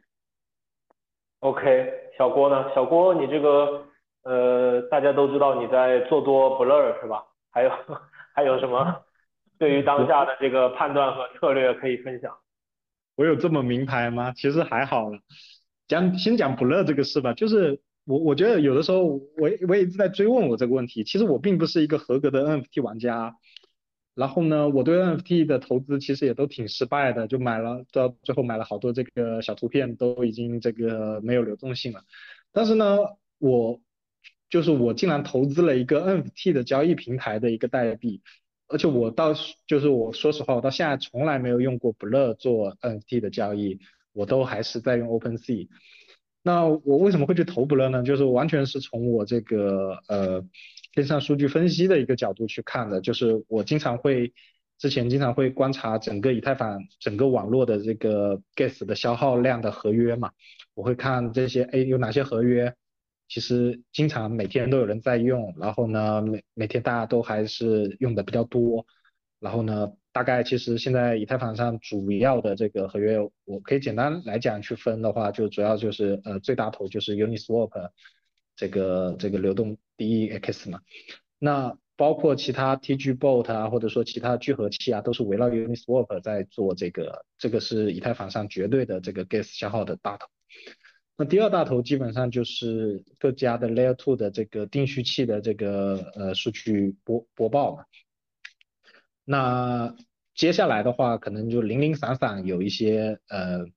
OK，小郭呢？小郭，你这个呃，大家都知道你在做多 Blur 是吧？还有 还有什么对于当下的这个判断和策略可以分享？我有这么名牌吗？其实还好了。讲先讲 Blur 这个事吧，就是我我觉得有的时候我我也一直在追问我这个问题。其实我并不是一个合格的 NFT 玩家。然后呢，我对 NFT 的投资其实也都挺失败的，就买了到最后买了好多这个小图片，都已经这个没有流动性了。但是呢，我就是我竟然投资了一个 NFT 的交易平台的一个代币，而且我到就是我说实话，我到现在从来没有用过 Blur 做 NFT 的交易，我都还是在用 OpenSea。那我为什么会去投 Blur 呢？就是完全是从我这个呃。线上数据分析的一个角度去看的，就是我经常会之前经常会观察整个以太坊整个网络的这个 gas 的消耗量的合约嘛，我会看这些，哎，有哪些合约，其实经常每天都有人在用，然后呢，每每天大家都还是用的比较多，然后呢，大概其实现在以太坊上主要的这个合约，我可以简单来讲去分的话，就主要就是呃最大头就是 Uniswap。这个这个流动 DEX 嘛，那包括其他 TG Bot 啊，或者说其他聚合器啊，都是围绕 Uniswap 在做这个，这个是以太坊上绝对的这个 gas 消耗的大头。那第二大头基本上就是各家的 Layer Two 的这个定序器的这个呃数据播播报嘛。那接下来的话，可能就零零散散有一些呃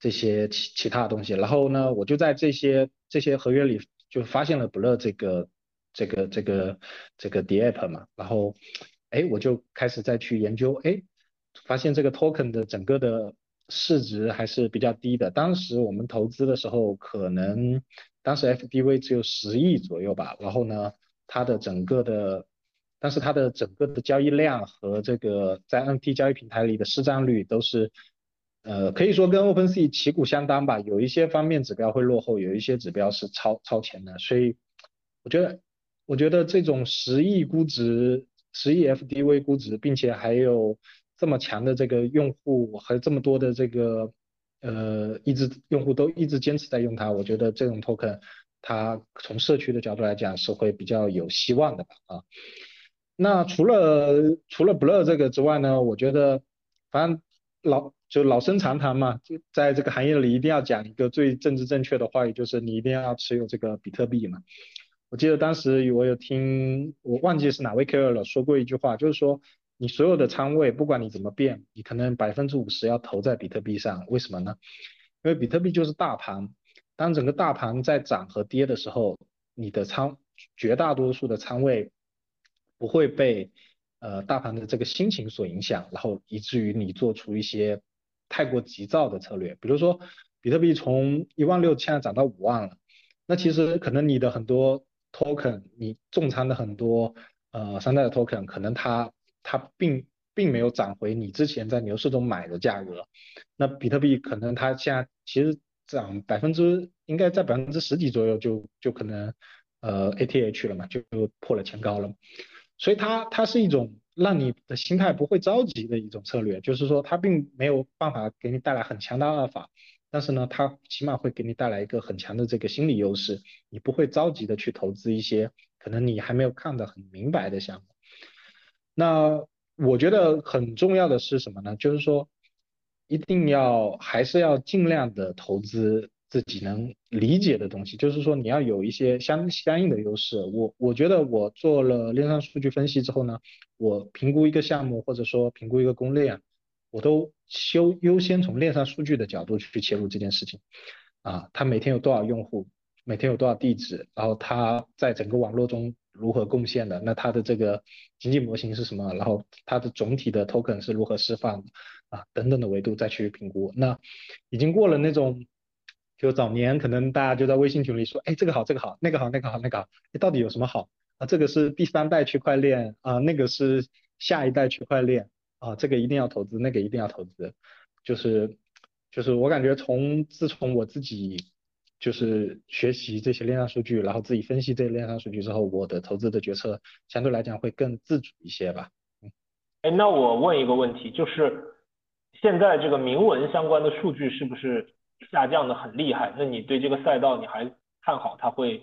这些其其他的东西，然后呢，我就在这些这些合约里。就发现了 Blur 这个这个这个这个 DApp 嘛，然后哎我就开始再去研究，哎发现这个 token 的整个的市值还是比较低的。当时我们投资的时候，可能当时 FDV 只有十亿左右吧，然后呢它的整个的，但是它的整个的交易量和这个在 NFT 交易平台里的市占率都是。呃，可以说跟 OpenSea 旗鼓相当吧，有一些方面指标会落后，有一些指标是超超前的，所以我觉得，我觉得这种十亿估值、十亿 FDV 估值，并且还有这么强的这个用户，还有这么多的这个呃一直用户都一直坚持在用它，我觉得这种 token 它从社区的角度来讲是会比较有希望的吧啊。那除了除了 Blur 这个之外呢，我觉得反正老。就老生常谈嘛，就在这个行业里一定要讲一个最政治正确的话语，就是你一定要持有这个比特币嘛。我记得当时我有听，我忘记是哪位 KOL 了，说过一句话，就是说你所有的仓位，不管你怎么变，你可能百分之五十要投在比特币上。为什么呢？因为比特币就是大盘，当整个大盘在涨和跌的时候，你的仓绝大多数的仓位不会被呃大盘的这个心情所影响，然后以至于你做出一些太过急躁的策略。比如说，比特币从一万六现在涨到五万了，那其实可能你的很多 token，你重仓的很多呃山寨的 token，可能它它并并没有涨回你之前在牛市中买的价格。那比特币可能它现在其实涨百分之应该在百分之十几左右就就可能呃 ATH 了嘛，就破了前高了。所以它它是一种让你的心态不会着急的一种策略，就是说它并没有办法给你带来很强的阿尔法，但是呢，它起码会给你带来一个很强的这个心理优势，你不会着急的去投资一些可能你还没有看得很明白的项目。那我觉得很重要的是什么呢？就是说一定要还是要尽量的投资。自己能理解的东西，就是说你要有一些相相应的优势。我我觉得我做了链上数据分析之后呢，我评估一个项目或者说评估一个攻略啊，我都优优先从链上数据的角度去切入这件事情。啊，它每天有多少用户，每天有多少地址，然后它在整个网络中如何贡献的，那它的这个经济模型是什么，然后它的总体的 token 是如何释放的啊等等的维度再去评估。那已经过了那种。就早年可能大家就在微信群里说，哎，这个好，这个好，那个好，那个好，那个好，到底有什么好啊？这个是第三代区块链啊，那个是下一代区块链啊，这个一定要投资，那个一定要投资。就是就是我感觉从自从我自己就是学习这些链上数据，然后自己分析这些链上数据之后，我的投资的决策相对来讲会更自主一些吧。嗯，哎，那我问一个问题，就是现在这个明文相关的数据是不是？下降的很厉害，那你对这个赛道你还看好它会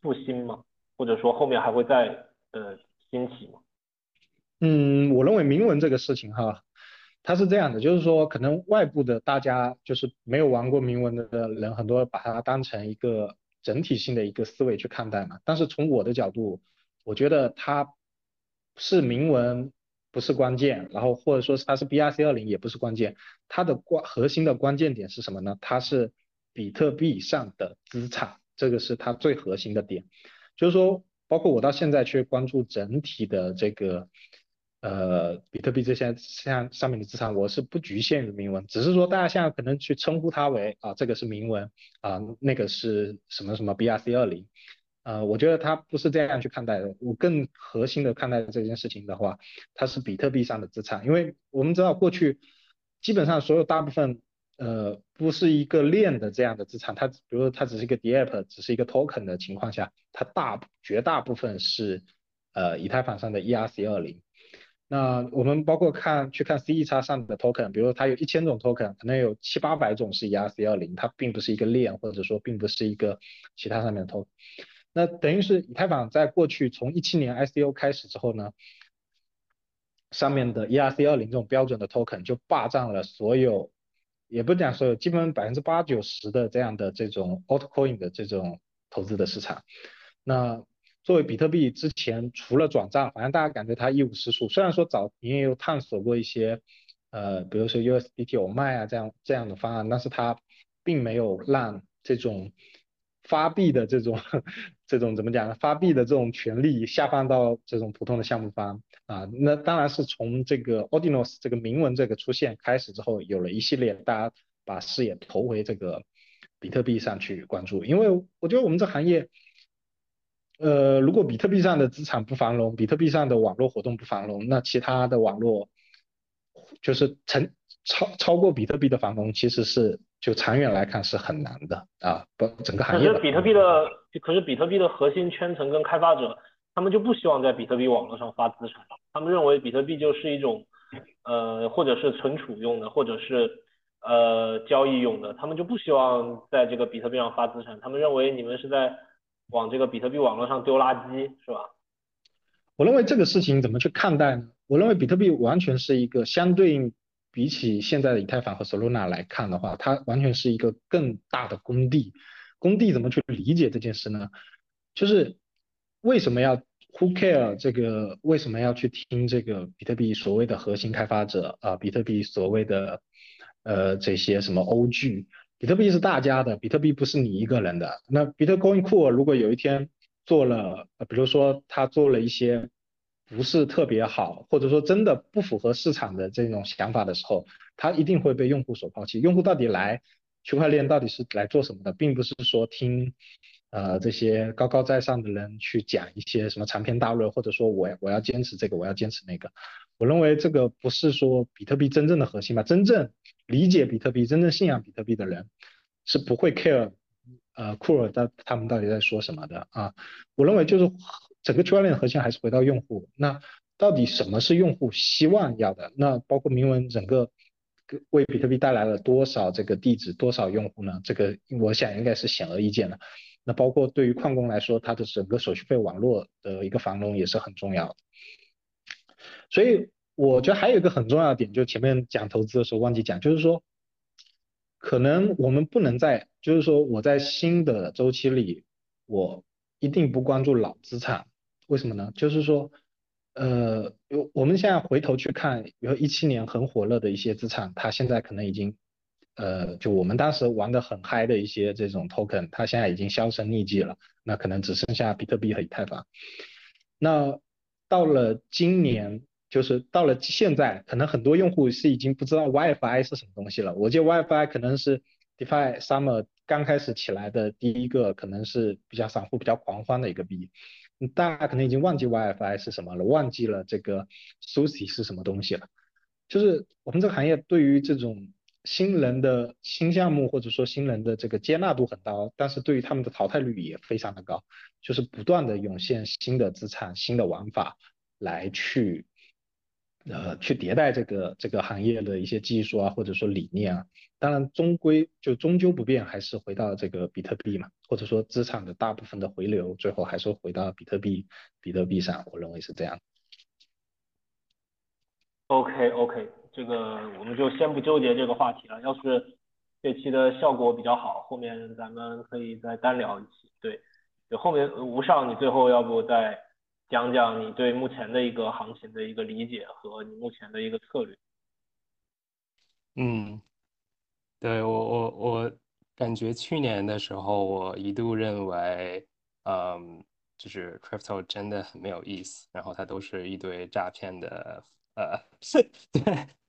复兴吗？或者说后面还会再呃兴起吗？嗯，我认为明文这个事情哈，它是这样的，就是说可能外部的大家就是没有玩过铭文的人，很多把它当成一个整体性的一个思维去看待嘛。但是从我的角度，我觉得它是铭文。不是关键，然后或者说是它是 BRC 二零也不是关键，它的关核心的关键点是什么呢？它是比特币上的资产，这个是它最核心的点。就是说，包括我到现在去关注整体的这个呃比特币这些像上面的资产，我是不局限于铭文，只是说大家现在可能去称呼它为啊这个是铭文啊那个是什么什么 BRC 二零。呃，我觉得它不是这样去看待的。我更核心的看待这件事情的话，它是比特币上的资产，因为我们知道过去基本上所有大部分呃不是一个链的这样的资产，它比如说它只是一个 DApp，只是一个 token 的情况下，它大绝大部分是呃以太坊上的 ERC 二零。那我们包括看去看 C E 叉上的 token，比如说它有一千种 token，可能有七八百种是 ERC 二零，它并不是一个链，或者说并不是一个其他上面的 token。那等于是以太坊在过去从一七年 ICO 开始之后呢，上面的 ERC 二零这种标准的 token 就霸占了所有，也不讲所有，基本百分之八九十的这样的这种 altcoin 的这种投资的市场。那作为比特币之前除了转账，反正大家感觉它一无是处。虽然说早年也有探索过一些，呃，比如说 USDT 有卖啊这样这样的方案，但是它并没有让这种发币的这种 这种怎么讲呢？发币的这种权利下放到这种普通的项目方啊，那当然是从这个 Ordinals 这个铭文这个出现开始之后，有了一系列大家把视野投回这个比特币上去关注。因为我觉得我们这行业，呃，如果比特币上的资产不繁荣，比特币上的网络活动不繁荣，那其他的网络就是成超超过比特币的繁荣，其实是。就长远来看是很难的啊，不整个行业。可是比特币的，可是比特币的核心圈层跟开发者，他们就不希望在比特币网络上发资产，他们认为比特币就是一种，呃，或者是存储用的，或者是呃交易用的，他们就不希望在这个比特币上发资产，他们认为你们是在往这个比特币网络上丢垃圾，是吧？我认为这个事情怎么去看待呢？我认为比特币完全是一个相对应。比起现在的以太坊和 Solana 来看的话，它完全是一个更大的工地。工地怎么去理解这件事呢？就是为什么要 Who care 这个？为什么要去听这个比特币所谓的核心开发者啊？比特币所谓的呃这些什么 OG？比特币是大家的，比特币不是你一个人的。那比特 Coin Cool 如果有一天做了，比如说他做了一些不是特别好，或者说真的不符合市场的这种想法的时候，他一定会被用户所抛弃。用户到底来区块链到底是来做什么的，并不是说听呃这些高高在上的人去讲一些什么长篇大论，或者说我我要坚持这个，我要坚持那个。我认为这个不是说比特币真正的核心吧，真正理解比特币、真正信仰比特币的人是不会 care 呃库尔他他们到底在说什么的啊。我认为就是。整个区块链核心还是回到用户，那到底什么是用户希望要的？那包括铭文整个为比特币带来了多少这个地址，多少用户呢？这个我想应该是显而易见的。那包括对于矿工来说，它的整个手续费网络的一个繁荣也是很重要的。所以我觉得还有一个很重要的点，就前面讲投资的时候忘记讲，就是说，可能我们不能在，就是说我在新的周期里，我一定不关注老资产。为什么呢？就是说，呃，我们现在回头去看，比如一七年很火热的一些资产，它现在可能已经，呃，就我们当时玩的很嗨的一些这种 token，它现在已经销声匿迹了。那可能只剩下比特币和以太坊。那到了今年，就是到了现在，可能很多用户是已经不知道 YFI 是什么东西了。我记得 YFI 可能是 DeFi Summer 刚开始起来的第一个，可能是比较散户比较狂欢的一个币。大家可能已经忘记 YFI 是什么了，忘记了这个 Sushi 是什么东西了。就是我们这个行业对于这种新人的新项目或者说新人的这个接纳度很高，但是对于他们的淘汰率也非常的高，就是不断的涌现新的资产、新的玩法来去呃去迭代这个这个行业的一些技术啊或者说理念啊。当然，终归就终究不变，还是回到这个比特币嘛，或者说资产的大部分的回流，最后还是回到比特币，比特币上，我认为是这样。OK OK，这个我们就先不纠结这个话题了。要是这期的效果比较好，后面咱们可以再单聊一期。对，就后面吴少，你最后要不再讲讲你对目前的一个行情的一个理解和你目前的一个策略？嗯。对我我我感觉去年的时候，我一度认为，嗯，就是 crypto 真的很没有意思，然后它都是一堆诈骗的，呃，是 对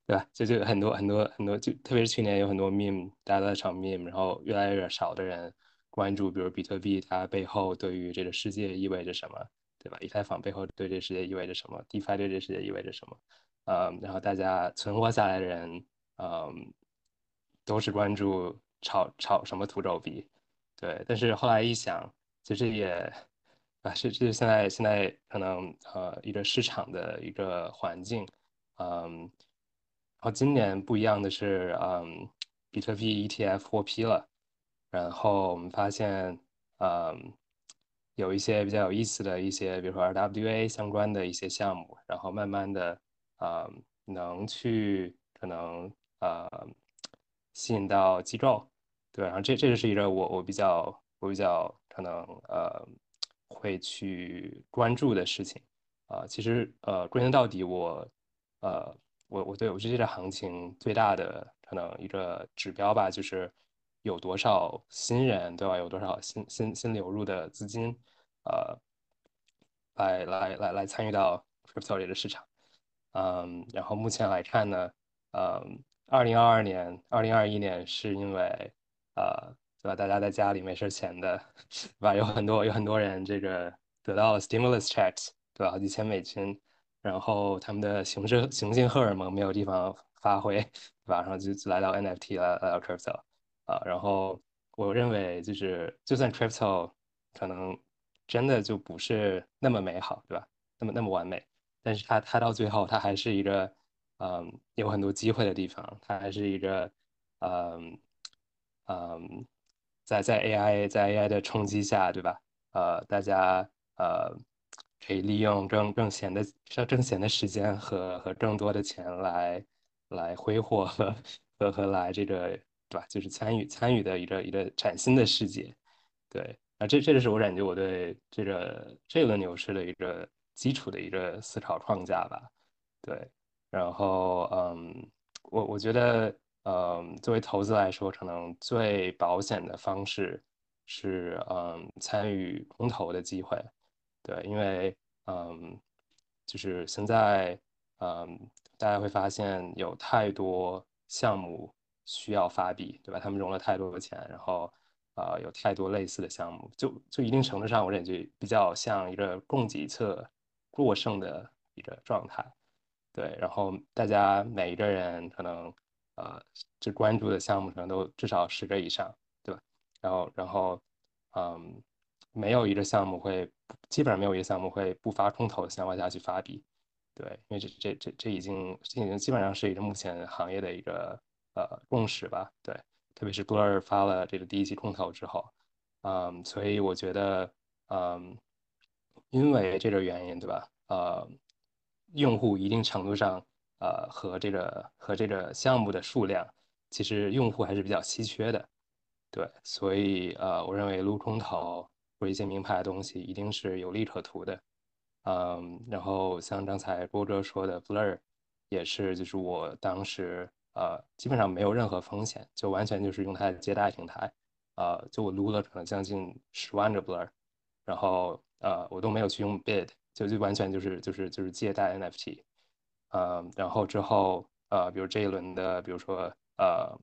对吧？就就很多很多很多，就特别是去年有很多 meme，大家都在炒 meme，然后越来越少的人关注，比如比特币它背后对于这个世界意味着什么，对吧？以太坊背后对这个世界意味着什么？DeFi 对这个世界意味着什么？嗯，然后大家存活下来的人，嗯。都是关注炒炒什么土豆币，对，但是后来一想，其实也啊，是是现在现在可能呃一个市场的一个环境，嗯，然后今年不一样的是，嗯，比特币 ETF 获批了，然后我们发现，嗯，有一些比较有意思的一些，比如说 RWA 相关的一些项目，然后慢慢的，呃，能去可能呃。吸引到机构，对，然后这这就是一个我我比较我比较可能呃会去关注的事情啊。其实呃归根到底，我呃我我对我觉得这个行情最大的可能一个指标吧，就是有多少新人对吧？有多少新新新流入的资金呃来来来来参与到 crypto 这个市场，嗯，然后目前来看呢，嗯。二零二二年、二零二一年是因为，呃，对吧？大家在家里没事闲的，对吧？有很多有很多人这个得到了 stimulus checks，对吧？好几千美金，然后他们的雄性雄性荷尔蒙没有地方发挥，对吧？然后就来到 NFT 来来到 crypto，啊，然后我认为就是就算 crypto 可能真的就不是那么美好，对吧？那么那么完美，但是它它到最后它还是一个。嗯，有很多机会的地方，它还是一个，嗯嗯，在在 AI 在 AI 的冲击下，对吧？呃，大家呃可以利用更更闲的要、更闲的时间和和更多的钱来来挥霍和和和来这个，对吧？就是参与参与的一个一个崭新的世界，对。啊，这这就是我感觉我对这个这轮牛市的一个基础的一个思考框架吧，对。然后，嗯，我我觉得，嗯，作为投资来说，可能最保险的方式是，嗯，参与空投的机会，对，因为，嗯，就是现在，嗯，大家会发现有太多项目需要发币，对吧？他们融了太多的钱，然后，呃，有太多类似的项目，就就一定程度上，我感觉比较像一个供给侧过剩的一个状态，对。然后大家每一个人可能，呃，就关注的项目可能都至少十个以上，对吧？然后，然后，嗯。没有一个项目会，基本上没有一个项目会不发空投的情况下去发币，对，因为这这这这已经这已经基本上是一个目前行业的一个呃共识吧，对，特别是 Blur 发了这个第一期空投之后，嗯，所以我觉得，嗯，因为这个原因，对吧？呃，用户一定程度上，呃，和这个和这个项目的数量，其实用户还是比较稀缺的，对，所以呃，我认为撸空投。或者一些名牌的东西一定是有利可图的，嗯，然后像刚才波哥说的，Blur 也是，就是我当时呃基本上没有任何风险，就完全就是用它的借贷平台，呃，就我撸了可能将近十万个 Blur，然后呃我都没有去用 Bid，就就完全就是就是就是借贷 NFT，嗯，然后之后呃比如这一轮的，比如说呃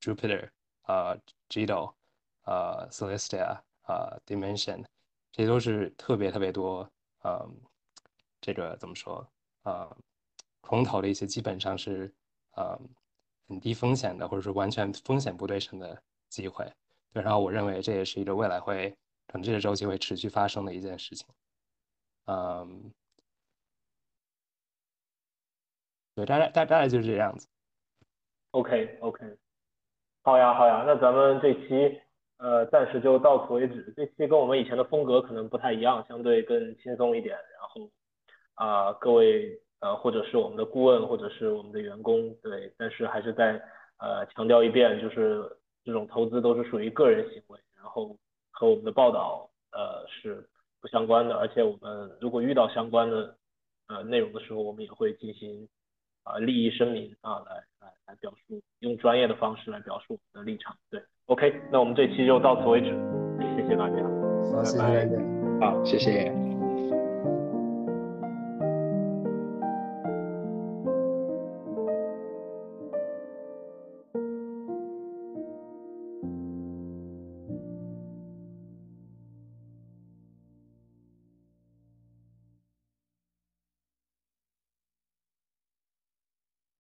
Jupiter，呃 Gido，呃 Celestia。啊，dimension，这都是特别特别多，嗯，这个怎么说？啊，空投的一些基本上是，呃，很低风险的，或者说完全风险不对称的机会。对，然后我认为这也是一个未来会，可能这个周期会持续发生的一件事情。嗯，对，大概大概就是这样子。OK，OK，好呀，好呀，那咱们这期。呃，暂时就到此为止。这期跟我们以前的风格可能不太一样，相对更轻松一点。然后啊，各位呃，或者是我们的顾问，或者是我们的员工，对，但是还是在呃强调一遍，就是这种投资都是属于个人行为，然后和我们的报道呃是不相关的。而且我们如果遇到相关的呃内容的时候，我们也会进行啊利益声明啊，来来来表述，用专业的方式来表述我们的立场，对。OK，那我们这期就到此为止，谢谢大家，好，谢谢大家，好，谢谢。